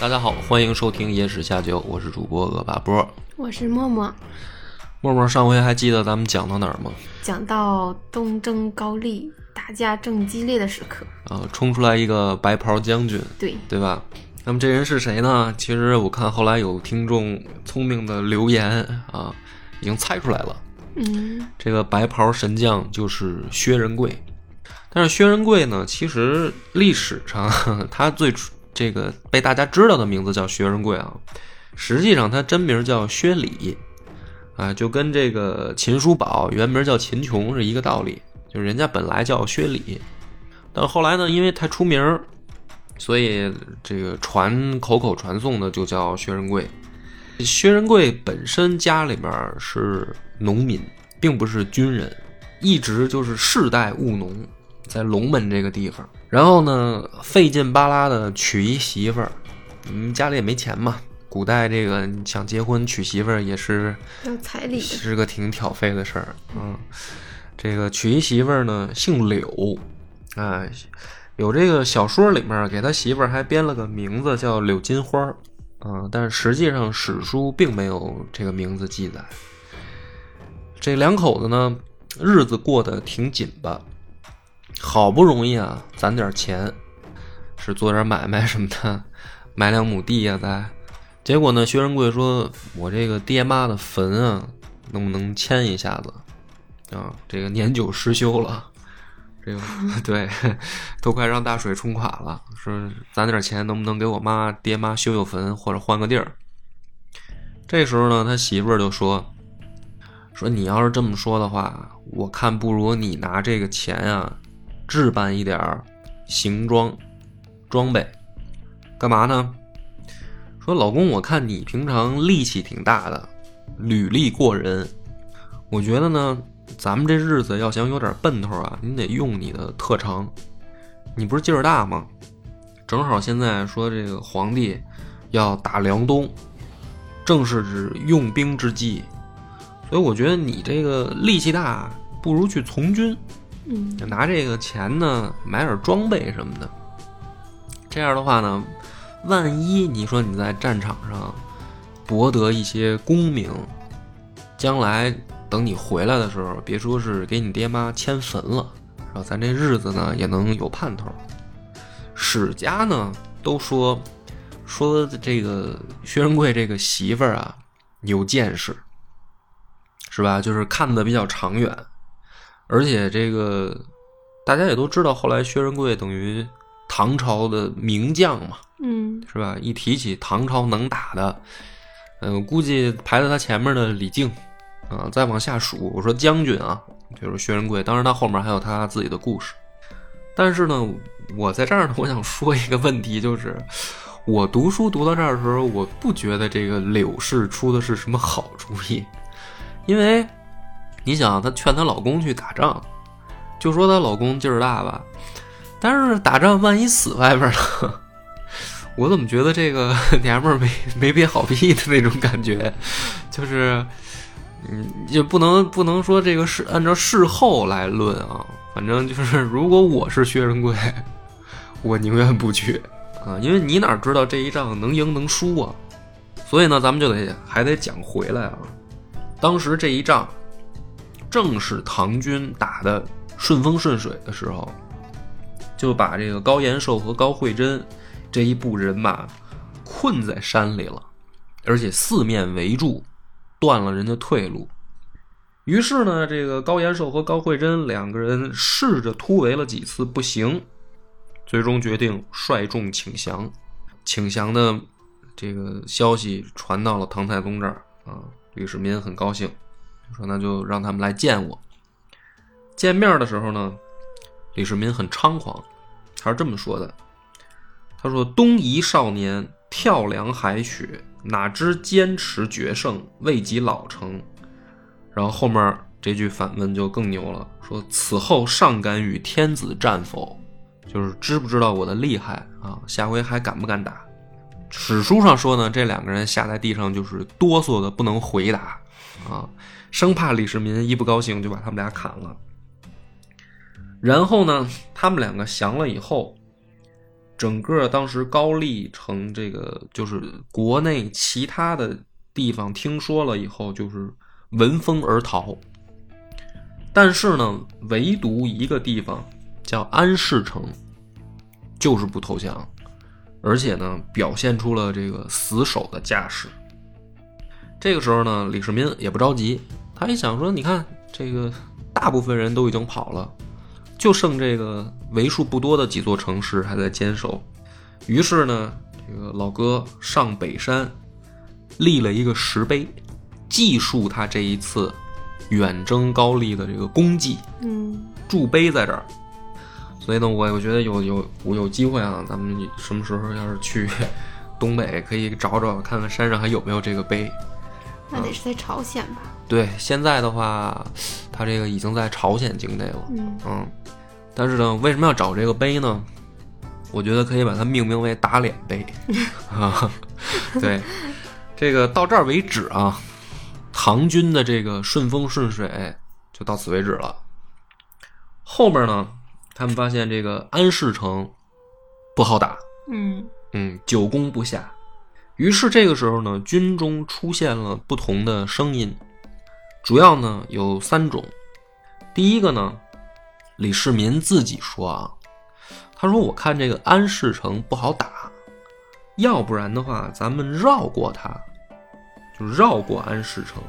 大家好，欢迎收听野史下酒，我是主播恶霸波。我是默默，默默，上回还记得咱们讲到哪儿吗？讲到东征高丽，打架正激烈的时刻，啊，冲出来一个白袍将军，对，对吧？那么这人是谁呢？其实我看后来有听众聪明的留言啊，已经猜出来了。嗯，这个白袍神将就是薛仁贵。但是薛仁贵呢，其实历史上 他最初这个被大家知道的名字叫薛仁贵啊，实际上他真名叫薛礼，啊，就跟这个秦叔宝原名叫秦琼是一个道理，就是人家本来叫薛礼，但后来呢，因为太出名儿，所以这个传口口传颂的就叫薛仁贵。薛仁贵本身家里面是农民，并不是军人，一直就是世代务农，在龙门这个地方。然后呢，费劲巴拉的娶一媳妇儿，嗯，家里也没钱嘛。古代这个想结婚娶媳妇儿也是要彩礼，是个挺挑费的事儿，嗯，这个娶一媳妇儿呢，姓柳，哎，有这个小说里面给他媳妇儿还编了个名字叫柳金花儿，啊，但是实际上史书并没有这个名字记载。这两口子呢，日子过得挺紧巴，好不容易啊攒点钱，是做点买卖什么的，买两亩地呀、再。结果呢，薛仁贵说：“我这个爹妈的坟啊，能不能迁一下子？啊，这个年久失修了，这个 对，都快让大水冲垮了。说攒点钱，能不能给我妈爹妈修修坟，或者换个地儿？”这时候呢，他媳妇儿就说：“说你要是这么说的话，我看不如你拿这个钱啊，置办一点儿行装装备，干嘛呢？”说老公，我看你平常力气挺大的，履历过人。我觉得呢，咱们这日子要想有点奔头啊，你得用你的特长。你不是劲儿大吗？正好现在说这个皇帝要打辽东，正是指用兵之际，所以我觉得你这个力气大，不如去从军，嗯，拿这个钱呢买点装备什么的。这样的话呢。万一你说你在战场上博得一些功名，将来等你回来的时候，别说是给你爹妈迁坟了，是吧？咱这日子呢也能有盼头。史家呢都说说这个薛仁贵这个媳妇儿啊有见识，是吧？就是看的比较长远，而且这个大家也都知道，后来薛仁贵等于唐朝的名将嘛。嗯，是吧？一提起唐朝能打的，嗯、我估计排在他前面的李靖，啊、再往下数，我说将军啊，就是薛仁贵。当然，他后面还有他自己的故事。但是呢，我在这儿呢，我想说一个问题，就是我读书读到这儿的时候，我不觉得这个柳氏出的是什么好主意，因为你想，她劝她老公去打仗，就说她老公劲儿大吧，但是打仗万一死外边呢？我怎么觉得这个 娘们儿没没憋好屁的那种感觉，就是，嗯，也不能不能说这个事按照事后来论啊，反正就是如果我是薛仁贵，我宁愿不去啊，因为你哪知道这一仗能赢能输啊，所以呢，咱们就得还得讲回来啊，当时这一仗正是唐军打的顺风顺水的时候，就把这个高延寿和高慧贞。这一部人马困在山里了，而且四面围住，断了人家退路。于是呢，这个高延寿和高慧贞两个人试着突围了几次，不行，最终决定率众请降。请降的这个消息传到了唐太宗这儿啊，李世民很高兴，说那就让他们来见我。见面的时候呢，李世民很猖狂，他是这么说的。他说：“东夷少年跳梁海雪，哪知坚持决胜，未及老成。然后后面这句反问就更牛了，说此后尚敢与天子战否？就是知不知道我的厉害啊？下回还敢不敢打？史书上说呢，这两个人下在地上就是哆嗦的不能回答啊，生怕李世民一不高兴就把他们俩砍了。然后呢，他们两个降了以后，整个当时高丽城这个就是国内其他的地方听说了以后，就是闻风而逃。但是呢，唯独一个地方叫安市城，就是不投降，而且呢，表现出了这个死守的架势。这个时候呢，李世民也不着急，他一想说：“你看，这个大部分人都已经跑了，就剩这个为数不多的几座城市还在坚守。”于是呢，这个老哥上北山，立了一个石碑，记述他这一次远征高丽的这个功绩。嗯筑碑在这儿，所以呢，我我觉得有有我有机会啊，咱们什么时候要是去东北，可以找找看看山上还有没有这个碑。那得是在朝鲜吧？对，现在的话，他这个已经在朝鲜境内了，嗯嗯，但是呢，为什么要找这个碑呢？我觉得可以把它命名为打脸碑 啊。对，这个到这儿为止啊，唐军的这个顺风顺水就到此为止了。后面呢，他们发现这个安市城不好打，嗯嗯，久攻不下。于是这个时候呢，军中出现了不同的声音，主要呢有三种。第一个呢，李世民自己说啊，他说我看这个安市城不好打，要不然的话，咱们绕过它，就绕过安市城，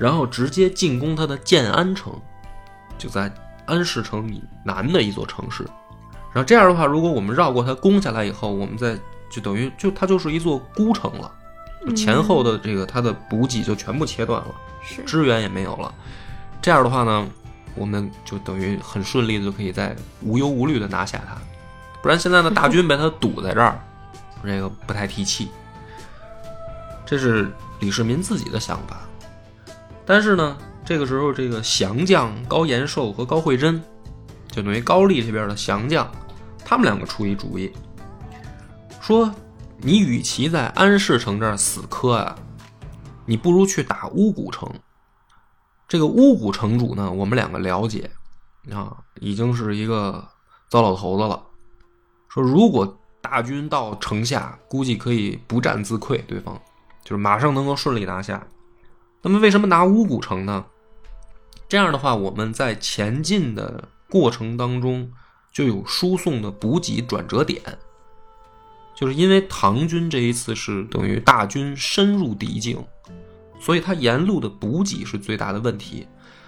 然后直接进攻它的建安城，就在安市城以南的一座城市。然后这样的话，如果我们绕过它攻下来以后，我们再就等于就它就是一座孤城了，前后的这个它的补给就全部切断了，是支援也没有了。这样的话呢，我们就等于很顺利的就可以在无忧无虑的拿下它。不然现在的大军被他堵在这儿，这个不太提气。这是李世民自己的想法。但是呢，这个时候这个降将高延寿和高慧贞，就等于高丽这边的降将，他们两个出一主意，说你与其在安市城这儿死磕啊，你不如去打乌古城。这个乌古城主呢，我们两个了解啊，已经是一个糟老头子了。说如果大军到城下，估计可以不战自溃，对方就是马上能够顺利拿下。那么为什么拿乌古城呢？这样的话，我们在前进的过程当中就有输送的补给转折点。就是因为唐军这一次是等于大军深入敌境，所以它沿路的补给是最大的问题。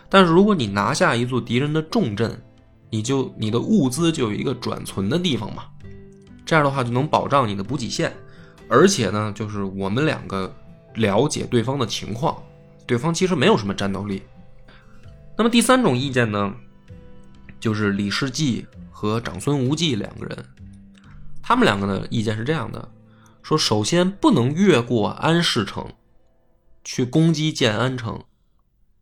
但是如果你拿下一座敌人的重镇，你就你的物资就有一个转存的地方嘛，这样的话就能保障你的补给线。而且呢，就是我们两个了解对方的情况，对方其实没有什么战斗力。那么第三种意见呢，就是李世继和长孙无忌两个人，他们两个的意见是这样的：说首先不能越过安市城，去攻击建安城，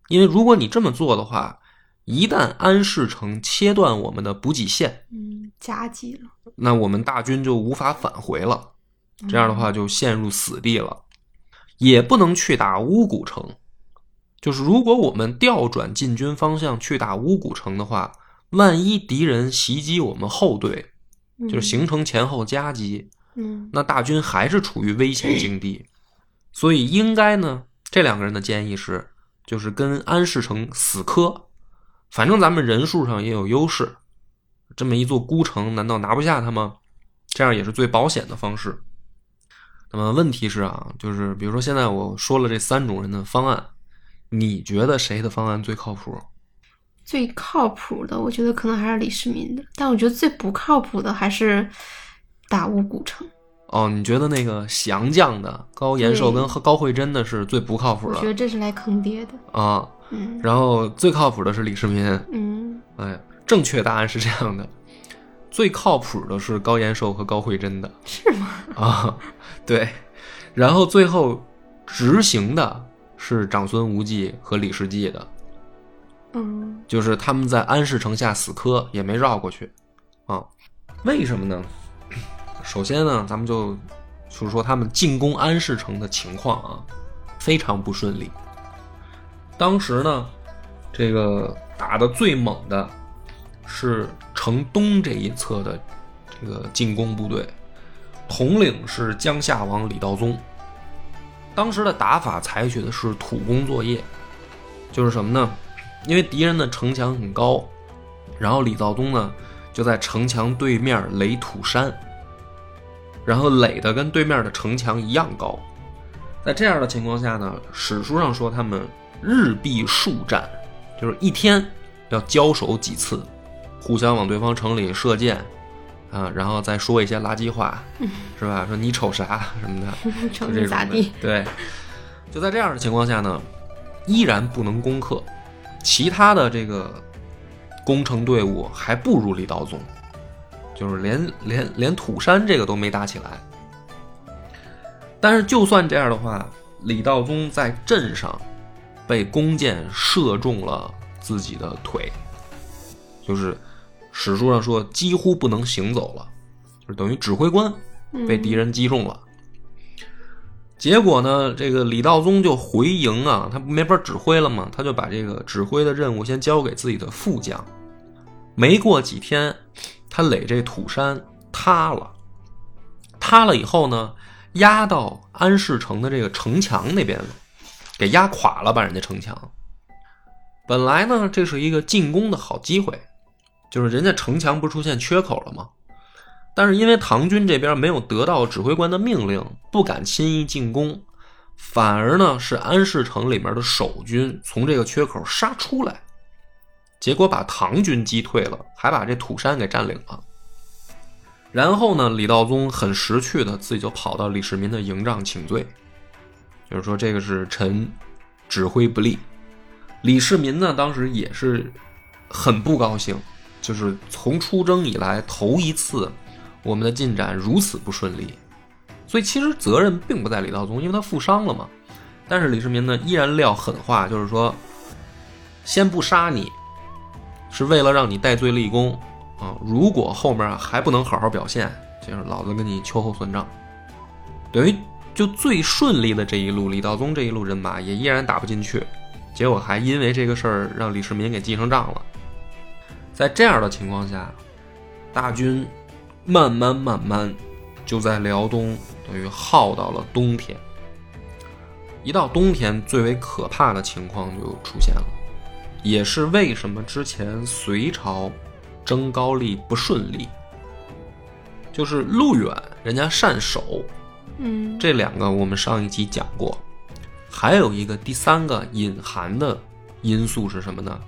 因为如果你这么做的话，一旦安市城切断我们的补给线，嗯，夹击了，那我们大军就无法返回了，这样的话就陷入死地了。也不能去打乌古城，就是如果我们调转进军方向去打乌古城的话，万一敌人袭击我们后队，就是形成前后夹击，嗯那大军还是处于危险境地。所以应该呢，这两个人的建议是，就是跟安世成死磕，反正咱们人数上也有优势，这么一座孤城，难道拿不下他吗？这样也是最保险的方式。那么问题是啊，就是比如说现在我说了这三种人的方案，你觉得谁的方案最靠谱？最靠谱的，我觉得可能还是李世民的，但我觉得最不靠谱的还是打乌古城。哦，你觉得那个降将的高延寿跟高慧贞的是最不靠谱的我觉得这是来坑爹的。啊？嗯然后最靠谱的是李世民。嗯哎，正确答案是这样的：最靠谱的是高延寿和高慧贞的是吗？啊，对，然后最后执行的是长孙无忌和李世继的，就是他们在安市城下死磕，也没绕过去啊。为什么呢？首先呢，咱们就就是说他们进攻安市城的情况啊，非常不顺利。当时呢，这个打的最猛的是城东这一侧的这个进攻部队，统领是江夏王李道宗。当时的打法采取的是土工作业，就是什么呢？因为敌人的城墙很高，然后李道宗呢就在城墙对面垒土山，然后垒的跟对面的城墙一样高。在这样的情况下呢，史书上说他们日必数战，就是一天要交手几次，互相往对方城里射箭，啊，然后再说一些垃圾话，是吧？说你瞅啥 什么的，瞅你咋地？对，就在这样的情况下呢，依然不能攻克，其他的这个攻城队伍还不如李道宗，就是连连连土山这个都没打起来。但是就算这样的话，李道宗在阵上被弓箭射中了自己的腿，就是史书上说几乎不能行走了，就是等于指挥官被敌人击中了。结果呢，这个李道宗就回营啊，他没法指挥了嘛，他就把这个指挥的任务先交给自己的副将。没过几天，他垒这土山塌了，塌了以后呢，压到安市城的这个城墙那边了，给压垮了，把人家城墙。本来呢，这是一个进攻的好机会，就是人家城墙不是出现缺口了吗？但是因为唐军这边没有得到指挥官的命令，不敢轻易进攻，反而呢是安市城里面的守军从这个缺口杀出来，结果把唐军击退了，还把这土山给占领了。然后呢，李道宗很识趣的自己就跑到李世民的营帐请罪，就是说这个是臣指挥不力。李世民呢当时也是很不高兴，就是从出征以来头一次。我们的进展如此不顺利，所以其实责任并不在李道宗，因为他负伤了嘛。但是李世民呢，依然撂狠话，就是说，先不杀你，是为了让你戴罪立功啊。如果后面还不能好好表现，就是老子跟你秋后算账。等于就最顺利的这一路，李道宗这一路人马也依然打不进去，结果还因为这个事儿让李世民给记上账了。在这样的情况下，大军。慢慢慢慢，就在辽东等于耗到了冬天。一到冬天，最为可怕的情况就出现了，也是为什么之前隋朝征高丽不顺利，就是路远，人家善守，嗯，这两个我们上一集讲过。还有一个第三个隐含的因素是什么呢？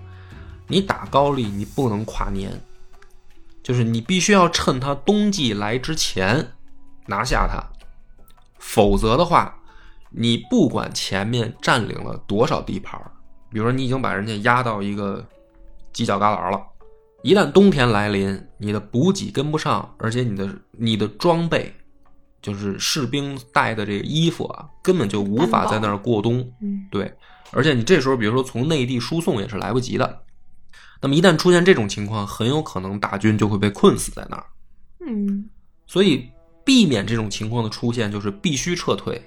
你打高丽，你不能跨年。就是你必须要趁他冬季来之前拿下他，否则的话，你不管前面占领了多少地盘，比如说你已经把人家压到一个犄角旮旯了，一旦冬天来临，你的补给跟不上，而且你的你的装备，就是士兵带的这个衣服啊，根本就无法在那儿过冬。嗯，对，而且你这时候比如说从内地输送也是来不及的。那么一旦出现这种情况，很有可能大军就会被困死在那儿。嗯，所以避免这种情况的出现，就是必须撤退。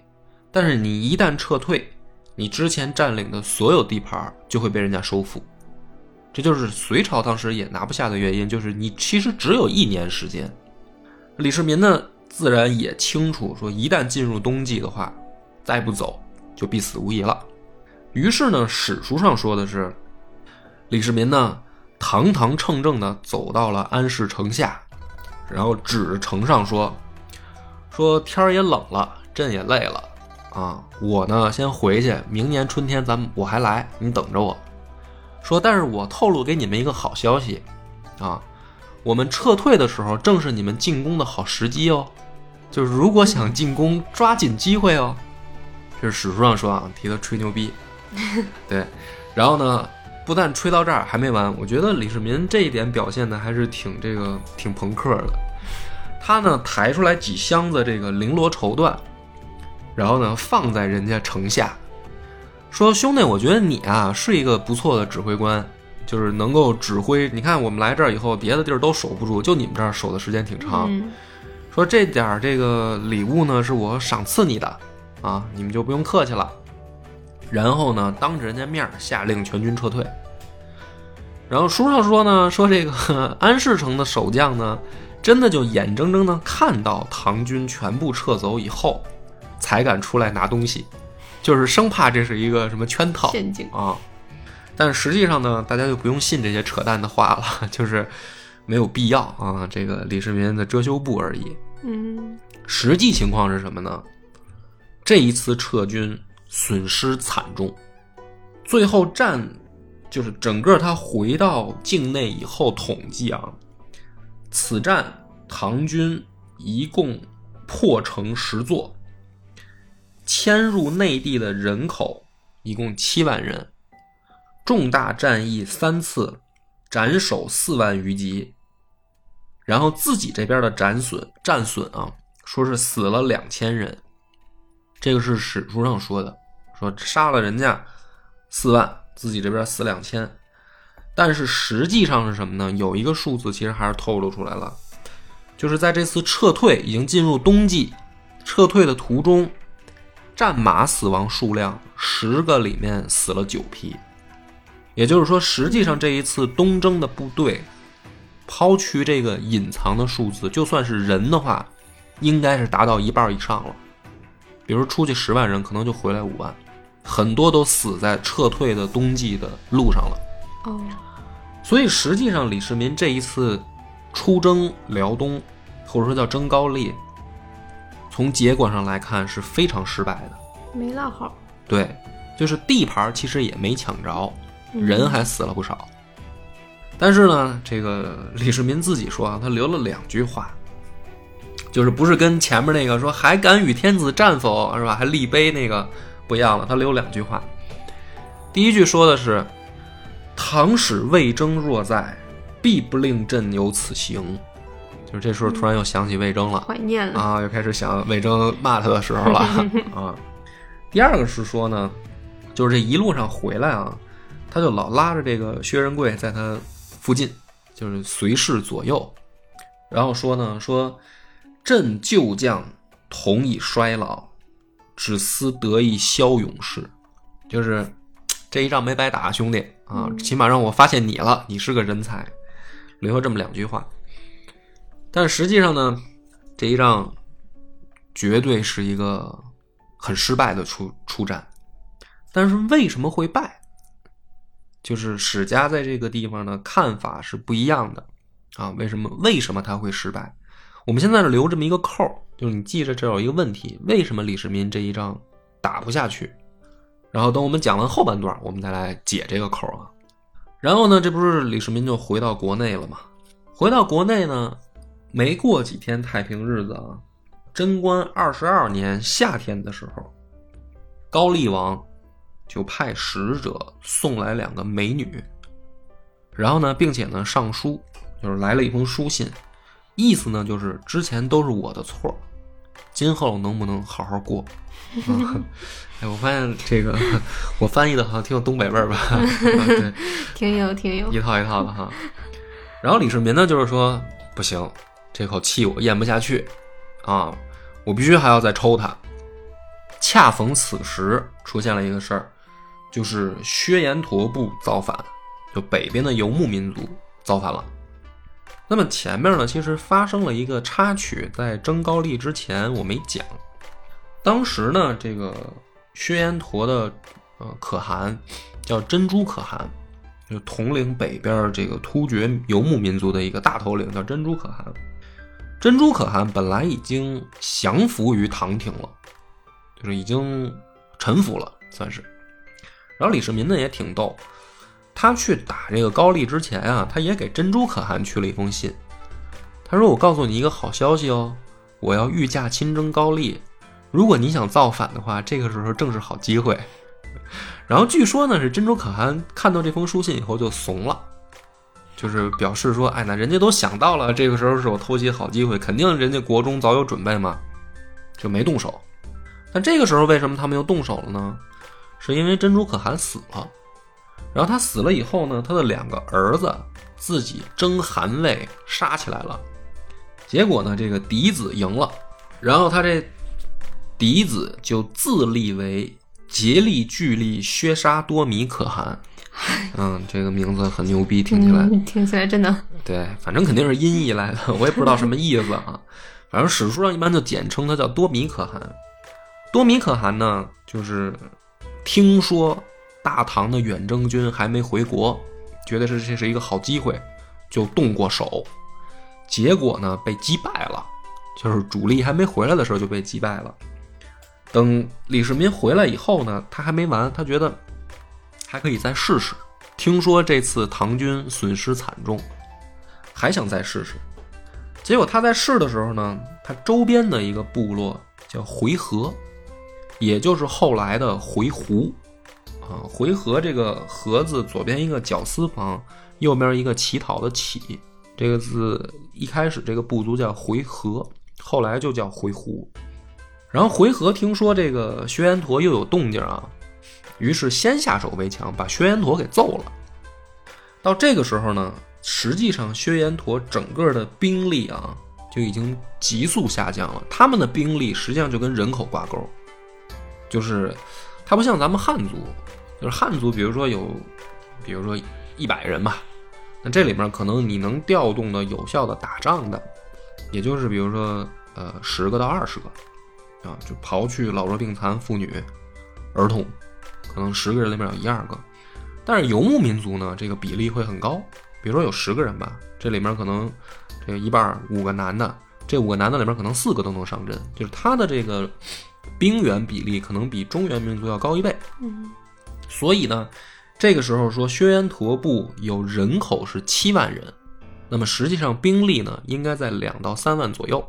但是你一旦撤退，你之前占领的所有地盘就会被人家收复。这就是隋朝当时也拿不下的原因，就是你其实只有一年时间。李世民呢，自然也清楚，说一旦进入冬季的话，再不走就必死无疑了。于是呢，史书上说的是。李世民呢，堂堂正正的走到了安市城下，然后指着城上说：“说天儿也冷了，朕也累了啊，我呢先回去，明年春天咱们我还来，你等着我。”说，但是我透露给你们一个好消息，啊，我们撤退的时候正是你们进攻的好时机哦，就是如果想进攻，抓紧机会哦。这是史书上说啊，替他吹牛逼，对，然后呢。不不但吹到这儿还没完，我觉得李世民这一点表现的还是挺这个挺朋克的。他呢抬出来几箱子这个绫罗绸缎，然后呢放在人家城下，说兄弟，我觉得你啊是一个不错的指挥官，就是能够指挥。你看我们来这儿以后，别的地儿都守不住，就你们这儿守的时间挺长。嗯说这点儿这个礼物呢是我赏赐你的，啊，你们就不用客气了。然后呢，当着人家面儿下令全军撤退。然后书上说呢，说这个 安市城的守将呢，真的就眼睁睁的看到唐军全部撤走以后，才敢出来拿东西，就是生怕这是一个什么圈套陷阱啊。但实际上呢，大家就不用信这些扯淡的话了，就是没有必要啊。这个李世民的遮羞布而已。嗯实际情况是什么呢？这一次撤军损失惨重，最后战就是整个他回到境内以后统计啊，此战唐军一共破城十座，迁入内地的人口一共七万人，重大战役三次，斩首四万余级。然后自己这边的斩损战损啊，说是死了两千人，这个是史书上说的，说杀了人家四万，自己这边死两千。但是实际上是什么呢？有一个数字其实还是透露出来了，就是在这次撤退已经进入冬季，撤退的途中，战马死亡数量十个里面死了九匹，也就是说，实际上这一次东征的部队。抛去这个隐藏的数字，就算是人的话，应该是达到一半以上了。比如出去十万人，可能就回来五万，很多都死在撤退的冬季的路上了。哦，所以实际上，李世民这一次出征辽东，或者说叫征高丽，从结果上来看是非常失败的。没落好，对，就是地盘其实也没抢着，嗯人还死了不少。但是呢，这个李世民自己说啊，他留了两句话，就是不是跟前面那个说还敢与天子战否是吧？还立碑那个不一样了，他留两句话。第一句说的是：“唐使魏征若在，必不令朕有此行。”就是这时候突然又想起魏征了，怀念了。啊，又开始想魏征骂他的时候了 啊。第二个是说呢，就是这一路上回来啊，他就老拉着这个薛仁贵在他附近，就是随侍左右，然后说呢，说朕旧将同已衰老，只思得意骁勇士，就是这一仗没白打，兄弟啊，嗯起码让我发现你了，你是个人才，留下这么两句话。但实际上呢，这一仗绝对是一个很失败的出出战。但是为什么会败？就是史家在这个地方呢看法是不一样的啊。为什么？为什么他会失败？我们现在留这么一个扣儿，就是你记着这有一个问题：为什么李世民这一仗打不下去？然后等我们讲完后半段，我们再来解这个扣儿啊。然后呢，这不是李世民就回到国内了吗？回到国内呢，没过几天太平日子啊，贞观二十二年夏天的时候，高丽王就派使者送来两个美女，然后呢，并且呢上书，就是来了一封书信，意思呢就是之前都是我的错，今后能不能好好过？啊、哎，我发现这个 我翻译的好像挺有东北味儿吧？啊对，挺有挺有一，套一套的哈。然后李世民呢，就是说不行，这口气我咽不下去啊，我必须还要再抽他。恰逢此时出现了一个事儿，就是薛延陀部造反，就北边的游牧民族造反了。那么前面呢，其实发生了一个插曲，在征高丽之前我没讲。当时呢，这个薛延陀的呃可汗叫珍珠可汗，就统领北边这个突厥游牧民族的一个大头领，叫珍珠可汗。珍珠可汗本来已经降服于唐廷了，就是已经臣服了，算是。然后李世民呢也挺逗，他去打这个高丽之前啊，他也给珍珠可汗去了一封信。他说：“我告诉你一个好消息哦，我要御驾亲征高丽，如果你想造反的话，这个时候正是好机会。” 然后据说呢，是珍珠可汗看到这封书信以后就怂了，就是表示说，哎，那人家都想到了，这个时候是我偷袭好机会，肯定人家国中早有准备嘛，就没动手。但这个时候为什么他们又动手了呢？是因为珍珠可汗死了，然后他死了以后呢，他的两个儿子自己争汗位杀起来了，结果呢，这个嫡子赢了，然后他这嫡子就自立为竭力巨力削杀多米可汗。嗯，这个名字很牛逼，听起来。嗯，听起来真的。对，反正肯定是音译来的，我也不知道什么意思啊。反正史书上一般就简称他叫多米可汗。多米可汗呢，就是听说大唐的远征军还没回国，觉得是这是一个好机会，就动过手。结果呢，被击败了，就是主力还没回来的时候就被击败了。等李世民回来以后呢，他还没完，他觉得还可以再试试。听说这次唐军损失惨重，还想再试试。结果他在试的时候呢，他周边的一个部落叫回纥，也就是后来的回鹘。啊，回纥这个“纥”字左边一个绞丝旁，右边一个乞讨的“乞”。这个字一开始这个部族叫回纥，后来就叫回鹘。然后回纥听说这个薛延陀又有动静啊，于是先下手为强，把薛延陀给揍了。到这个时候呢，实际上薛延陀整个的兵力啊就已经急速下降了。他们的兵力实际上就跟人口挂钩，就是他不像咱们汉族，就是汉族，比如说有，比如说一百人吧，那这里面可能你能调动的有效的打仗的，也就是比如说呃十个到二十个。啊，就刨去老弱病残、妇女、儿童，可能十个人里面有一二个。但是游牧民族呢，这个比例会很高。比如说有十个人吧，这里面可能这个一半五个男的，这五个男的里面可能四个都能上阵，就是他的这个兵员比例可能比中原民族要高一倍。嗯，所以呢，这个时候说薛延陀部有人口是七万人，那么实际上兵力呢应该在两到三万左右。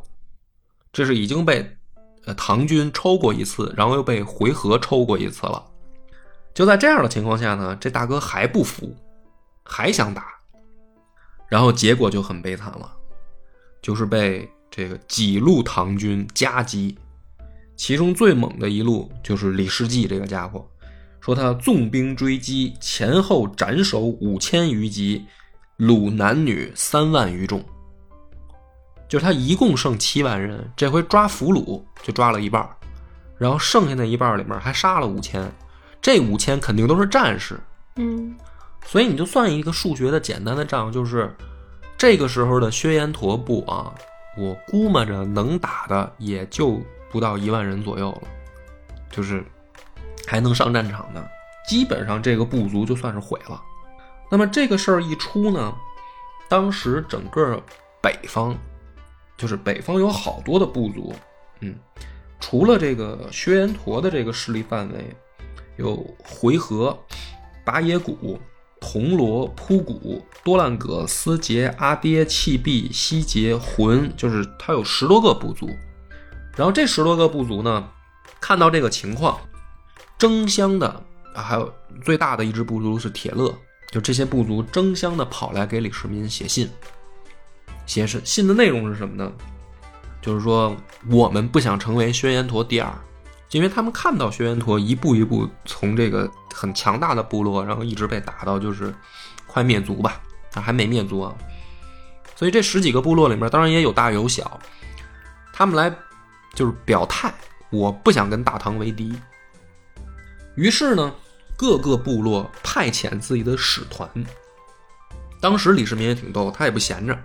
这是已经被。呃，唐军抽过一次，然后又被回纥抽过一次了。就在这样的情况下呢，这大哥还不服，还想打，然后结果就很悲惨了，就是被这个几路唐军夹击。其中最猛的一路就是李世济这个家伙，说他纵兵追击，前后斩首五千余级，虏男女三万余众。就是他一共剩七万人，这回抓俘虏就抓了一半，然后剩下那一半里面还杀了五千，这五千肯定都是战士，嗯，所以你就算一个数学的简单的账，就是这个时候的薛延陀部啊，我估摸着能打的也就不到一万人左右了，就是还能上战场的，基本上这个部族就算是毁了。那么这个事儿一出呢，当时整个北方。就是北方有好多的部族，嗯，除了这个薛延陀的这个势力范围，有回纥、拔野谷、铜锣、扑谷、多烂葛、思杰、阿爹、契毕、西杰、浑，就是它有十多个部族。然后这十多个部族呢，看到这个情况，争相的，还有最大的一支部族是铁勒，就这些部族争相的跑来给李世民写信。写信信的内容是什么呢？就是说我们不想成为轩辕陀第二，因为他们看到轩辕陀一步一步从这个很强大的部落，然后一直被打到就是快灭族吧，啊还没灭族啊。所以这十几个部落里面，当然也有大有小，他们来就是表态，我不想跟大唐为敌。于是呢，各个部落派遣自己的使团。当时李世民也挺逗，他也不闲着。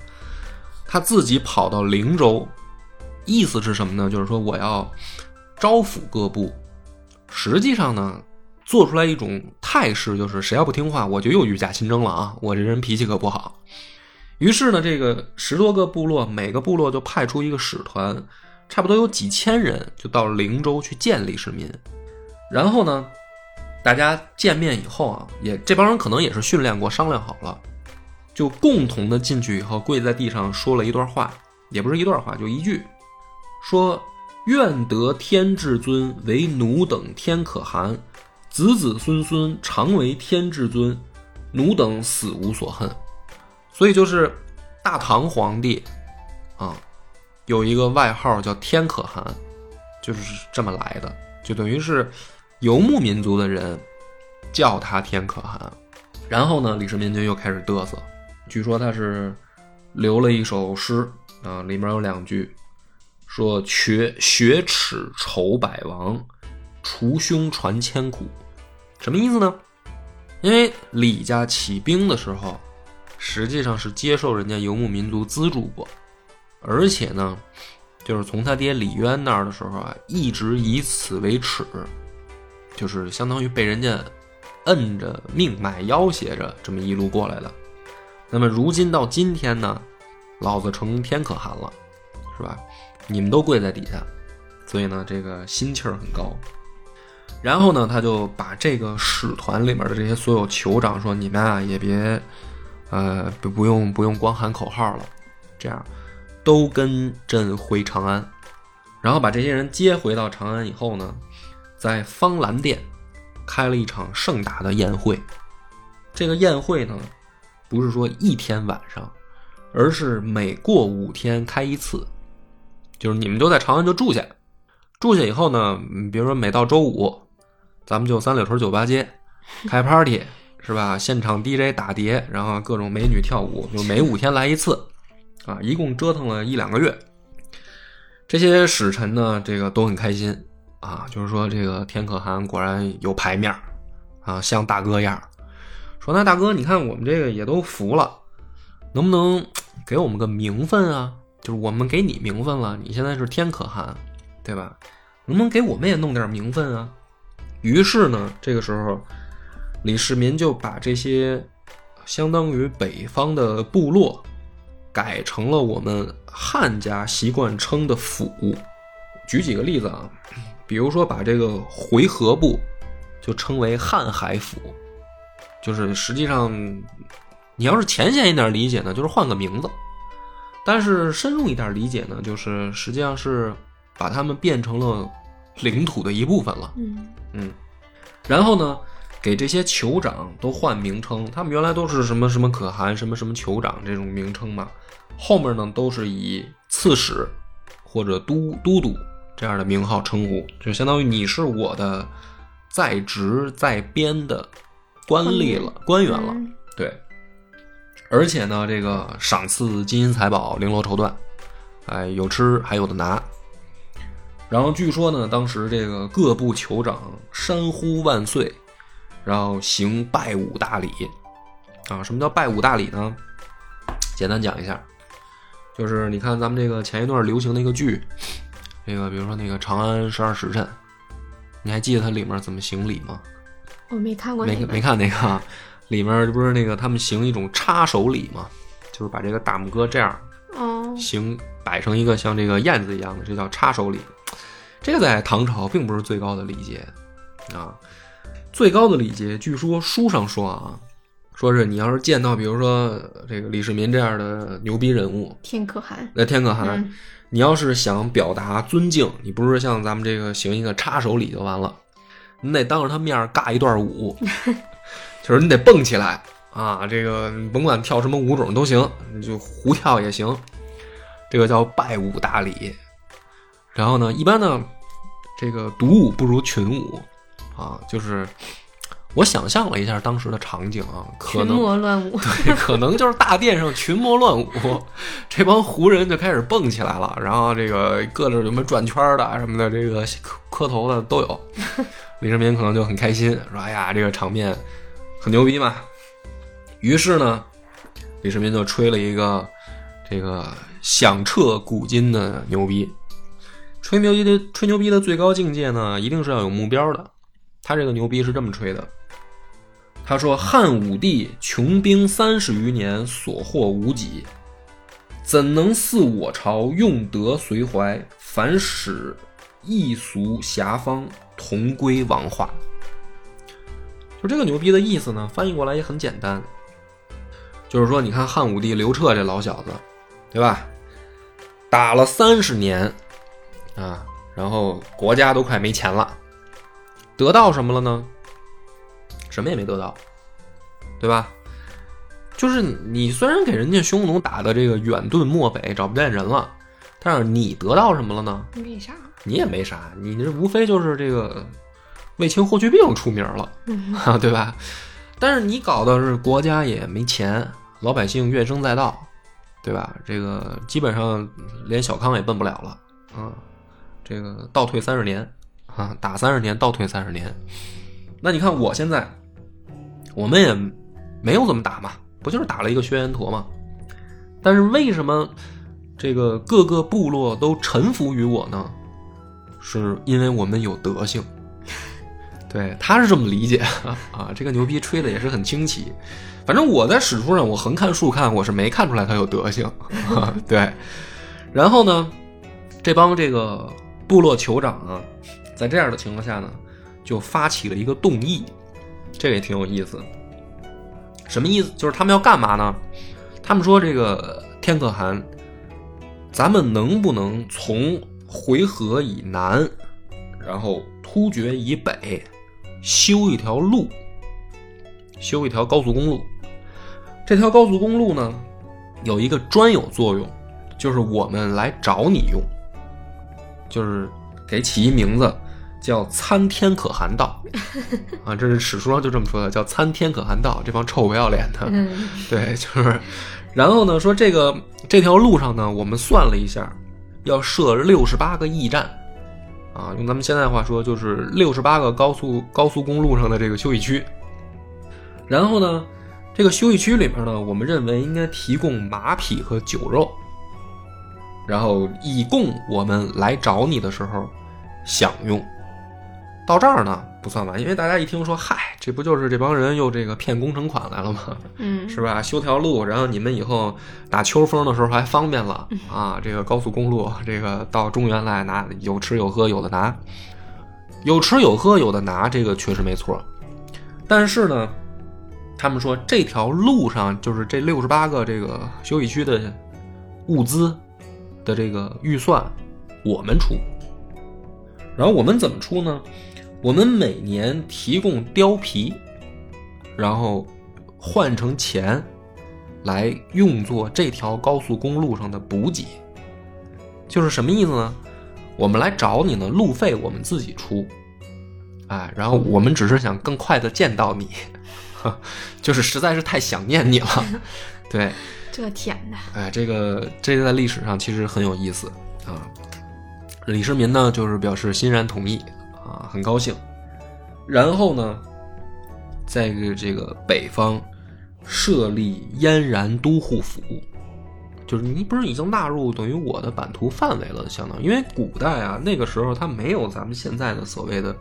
他自己跑到灵州，意思是什么呢？就是说我要招抚各部。实际上呢，做出来一种态势，就是谁要不听话，我就又御驾亲征了啊！我这人脾气可不好。于是呢，这个十多个部落，每个部落就派出一个使团，差不多有几千人，就到灵州去见李世民。然后呢，大家见面以后啊，也这帮人可能也是训练过，商量好了。就共同的进去以后，跪在地上说了一段话，也不是一段话，就一句，说：“愿得天至尊为奴等天可汗，子子孙孙常为天至尊，奴等死无所恨。所以就是大唐皇帝啊，有一个外号叫天可汗，就是这么来的，就等于是游牧民族的人叫他天可汗。然后呢，李世民就又开始嘚瑟，据说他是留了一首诗啊，里面有两句说：“学雪耻仇百王，除凶传千古。”什么意思呢？因为李家起兵的时候，实际上是接受人家游牧民族资助过，而且呢，就是从他爹李渊那儿的时候啊，一直以此为耻，就是相当于被人家摁着命脉要挟着这么一路过来的。那么如今到今天呢，老子成天可汗了，是吧？你们都跪在底下，所以呢，这个心气儿很高。然后呢，他就把这个使团里面的这些所有酋长说：“你们啊，也别，呃，不不用不用光喊口号了，这样都跟朕回长安。”然后把这些人接回到长安以后呢，在方兰殿开了一场盛大的宴会。这个宴会呢，不是说一天晚上，而是每过五天开一次，就是你们就在长安就住下，住下以后呢，比如说每到周五。咱们就三里屯酒吧街开 party 是吧？现场 DJ 打碟，然后各种美女跳舞，就每五天来一次，啊，一共折腾了一两个月。这些使臣呢，这个都很开心啊，就是说这个天可汗果然有牌面啊，像大哥样说那大哥，你看我们这个也都服了，能不能给我们个名分啊？就是我们给你名分了，你现在是天可汗，对吧？能不能给我们也弄点名分啊？于是呢，这个时候，李世民就把这些相当于北方的部落改成了我们汉家习惯称的府。举几个例子啊，比如说把这个回纥部就称为汉海府，就是实际上你要是浅显一点理解呢，就是换个名字；但是深入一点理解呢，就是实际上是把他们变成了。领土的一部分了，嗯嗯，然后呢，给这些酋长都换名称，他们原来都是什么什么可汗，什么什么酋长这种名称嘛，后面呢都是以刺史或者都都督这样的名号称呼，就相当于你是我的在职在编的官吏了，官员了，对，而且呢，这个赏赐金银财宝，绫罗绸缎，哎，有吃还有的拿。然后据说呢，当时这个各部酋长山呼万岁，然后行拜五大礼，啊，什么叫拜五大礼呢？简单讲一下，就是你看咱们这个前一段流行的一个剧，这个比如说那个《长安十二时辰》，你还记得它里面怎么行礼吗？我没看过，没没看那个，里面不是那个他们行一种插手礼吗？就是把这个大拇哥这样，哦，行摆成一个像这个燕子一样的，这叫插手礼。这个在唐朝并不是最高的礼节，啊，最高的礼节，据说书上说啊，说是你要是见到，比如说这个李世民这样的牛逼人物，天可汗，那天可汗，你要是想表达尊敬，你不是像咱们这个行一个插手礼就完了，你得当着他面尬一段舞，就是你得蹦起来啊，这个甭管跳什么舞种都行，你就胡跳也行，这个叫拜舞大礼。然后呢，一般呢，这个独舞不如群舞，啊，就是我想象了一下当时的场景啊，可能群魔乱舞，对，可能就是大殿上群魔乱舞，这帮胡人就开始蹦起来了，然后这个各种什么转圈的什么的，这个磕磕头的都有。李世民可能就很开心，说：“哎呀，这个场面很牛逼嘛。”于是呢，李世民就吹了一个这个响彻古今的牛逼。吹牛逼的吹牛逼的最高境界呢，一定是要有目标的。他这个牛逼是这么吹的：他说，汉武帝穷兵三十余年，所获无几，怎能似我朝用德随怀，凡使异俗遐方，同归王化？就这个牛逼的意思呢，翻译过来也很简单，就是说，你看汉武帝刘彻这老小子，对吧？打了三十年。啊，然后国家都快没钱了，得到什么了呢？什么也没得到，对吧？就是你虽然给人家匈奴打的这个远遁漠北，找不见人了，但是你得到什么了呢？没啥。你也没啥，你这无非就是这个卫青霍去病出名了，嗯啊，对吧？但是你搞的是国家也没钱，老百姓怨声载道，对吧？这个基本上连小康也奔不了了，啊，这个倒退三十年，啊，打三十年，倒退三十年。那你看我现在，我们也没有怎么打嘛，不就是打了一个轩辕陀嘛？但是为什么这个各个部落都臣服于我呢？是因为我们有德行。对，他是这么理解啊，这个牛逼吹的也是很清奇。反正我在史书上，我横看竖看，我是没看出来他有德行。对，然后呢，这帮这个部落酋长啊，在这样的情况下呢，就发起了一个动议，这个也挺有意思。什么意思？就是他们要干嘛呢？他们说这个天可汗，咱们能不能从回纥以南，然后突厥以北，修一条路，修一条高速公路。这条高速公路呢，有一个专有作用，就是我们来找你用，就是给起一名字叫“参天可汗道” 啊，这是史书上就这么说的，叫“参天可汗道”。这帮臭不要脸的，嗯 对，就是，然后呢，说这个这条路上呢，我们算了一下，要设六十八个驿站，啊，用咱们现在话说，就是六十八个高速高速公路上的这个休息区。然后呢，这个休息区里面呢，我们认为应该提供马匹和酒肉，然后以供我们来找你的时候享用。到这儿呢不算完，因为大家一听说，嗨，这不就是这帮人又这个骗工程款来了吗？嗯，是吧？修条路，然后你们以后打秋风的时候还方便了啊！这个高速公路，这个到中原来拿有吃有喝有的拿，有吃有喝有的拿，这个确实没错。但是呢，他们说这条路上就是这六十八个这个休息区的物资的这个预算，我们出。然后我们怎么出呢？我们每年提供貂皮，然后换成钱来用作这条高速公路上的补给。就是什么意思呢？我们来找你呢，路费我们自己出，哎，然后我们只是想更快的见到你，就是实在是太想念你了，对，这天呐，哎，这个这个在历史上其实很有意思啊。李世民呢，就是表示欣然同意啊，很高兴。然后呢，在这个北方设立燕然都护府，就是你不是已经纳入等于我的版图范围了，相当于因为古代啊，那个时候它没有咱们现在的所谓的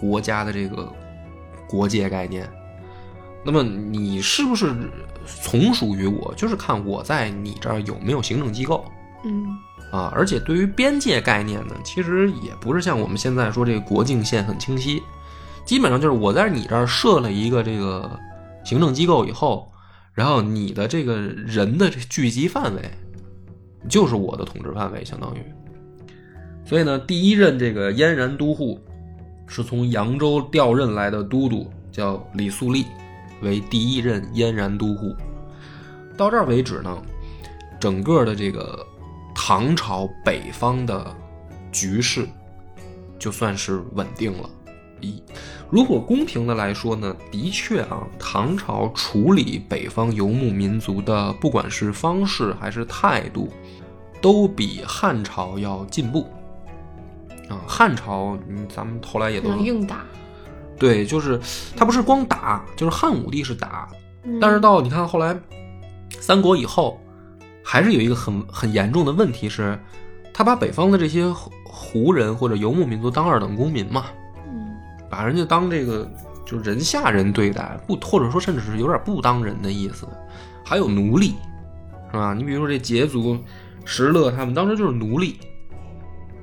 国家的这个国界概念。那么你是不是从属于我，就是看我在你这儿有没有行政机构嗯啊。而且对于边界概念呢，其实也不是像我们现在说这个国境线很清晰，基本上就是我在你这儿设了一个这个行政机构以后，然后你的这个人的这聚集范围就是我的统治范围，相当于。所以呢，第一任这个燕然都护是从扬州调任来的都督，叫李素立。为第一任燕然都护。到这儿为止呢，整个的这个唐朝北方的局势就算是稳定了。一，如果公平的来说呢，的确啊，唐朝处理北方游牧民族的，不管是方式还是态度，都比汉朝要进步。啊，汉朝，嗯，咱们后来也都硬打，对，就是他不是光打，就是汉武帝是打，嗯但是到你看后来三国以后，还是有一个很很严重的问题是，他把北方的这些胡人或者游牧民族当二等公民嘛，把人家当这个就是人下人对待，不或者说甚至是有点不当人的意思，还有奴隶，是吧？你比如说这羯族、石勒他们当时就是奴隶，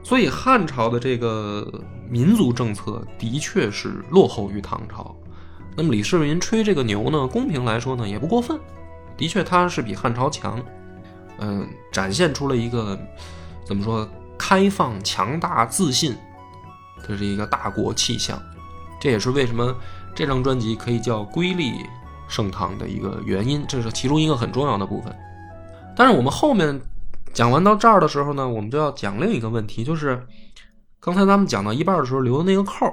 所以汉朝的这个民族政策的确是落后于唐朝。那么李世民吹这个牛呢，公平来说呢也不过分，的确他是比汉朝强，嗯，展现出了一个怎么说开放、强大、自信，这是一个大国气象。这也是为什么这张专辑可以叫瑰丽盛唐的一个原因，这是其中一个很重要的部分。但是我们后面讲完到这儿的时候呢，我们就要讲另一个问题，就是刚才咱们讲到一半的时候留的那个扣，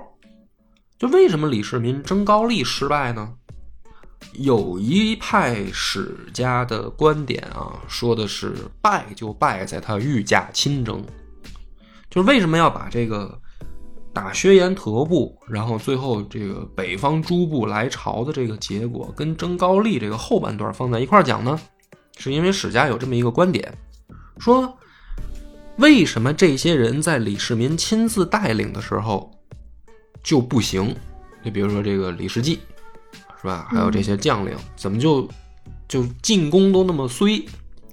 就为什么李世民征高丽失败呢？有一派史家的观点啊，说的是败就败在他御驾亲征，就是为什么要把这个打薛延德部，然后最后这个北方诸部来朝的这个结果，跟征高丽这个后半段放在一块儿讲呢？是因为史家有这么一个观点，说为什么这些人在李世民亲自带领的时候就不行？就比如说这个李世继。是吧？还有这些将领，怎么就就进攻都那么衰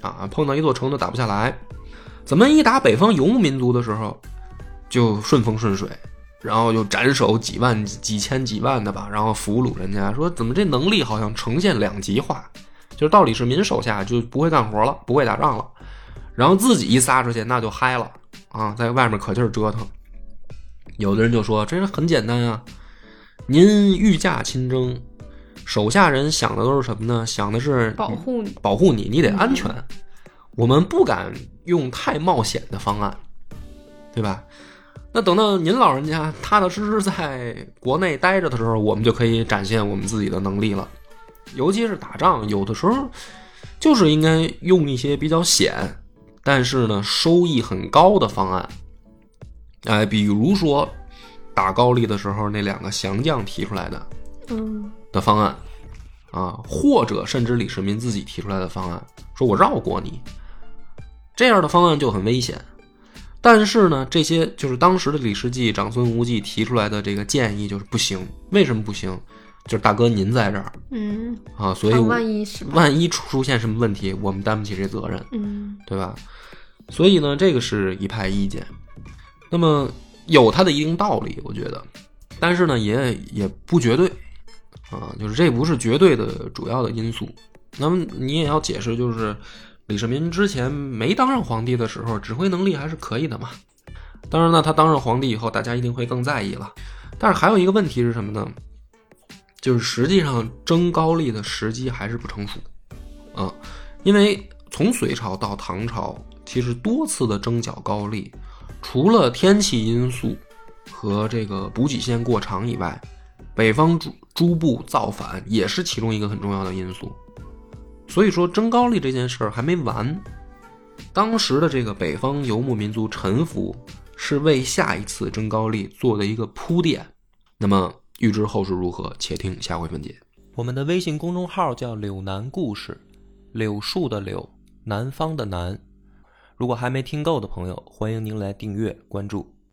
啊？碰到一座城都打不下来，怎么一打北方游牧民族的时候就顺风顺水，然后就斩首几万、几千、几万的吧，然后俘虏人家？说怎么这能力好像呈现两极化？就是到李世民手下就不会干活了，不会打仗了，然后自己一撒出去那就嗨了啊，在外面可劲儿折腾。有的人就说这很简单啊，您御驾亲征。手下人想的都是什么呢？想的是保护你，保护你，你得安全。我们不敢用太冒险的方案，对吧？那等到您老人家踏踏实实在国内待着的时候，我们就可以展现我们自己的能力了。尤其是打仗，有的时候就是应该用一些比较险，但是呢收益很高的方案。哎，比如说打高丽的时候，那两个降将提出来的，嗯。的方案，啊，或者甚至李世民自己提出来的方案，说我绕过你，这样的方案就很危险。但是呢，这些就是当时的李世继、长孙无忌提出来的这个建议就是不行。为什么不行？就是大哥您在这儿，嗯，啊，所以万一是万一出出现什么问题，我们担不起这责任，嗯，对吧？所以呢，这个是一派意见。那么有它的一定道理，我觉得，但是呢，也也不绝对。啊，就是这不是绝对的主要的因素。那么你也要解释，就是李世民之前没当上皇帝的时候，指挥能力还是可以的嘛。当然呢，他当上皇帝以后，大家一定会更在意了。但是还有一个问题是什么呢？就是实际上征高丽的时机还是不成熟啊，因为从隋朝到唐朝，其实多次的征剿高丽，除了天气因素和这个补给线过长以外。北方诸诸部造反也是其中一个很重要的因素，所以说征高丽这件事儿还没完。当时的这个北方游牧民族臣服，是为下一次征高丽做的一个铺垫。那么预知后事如何，且听下回分解。我们的微信公众号叫“柳南故事”，柳树的柳，南方的南。如果还没听够的朋友，欢迎您来订阅关注。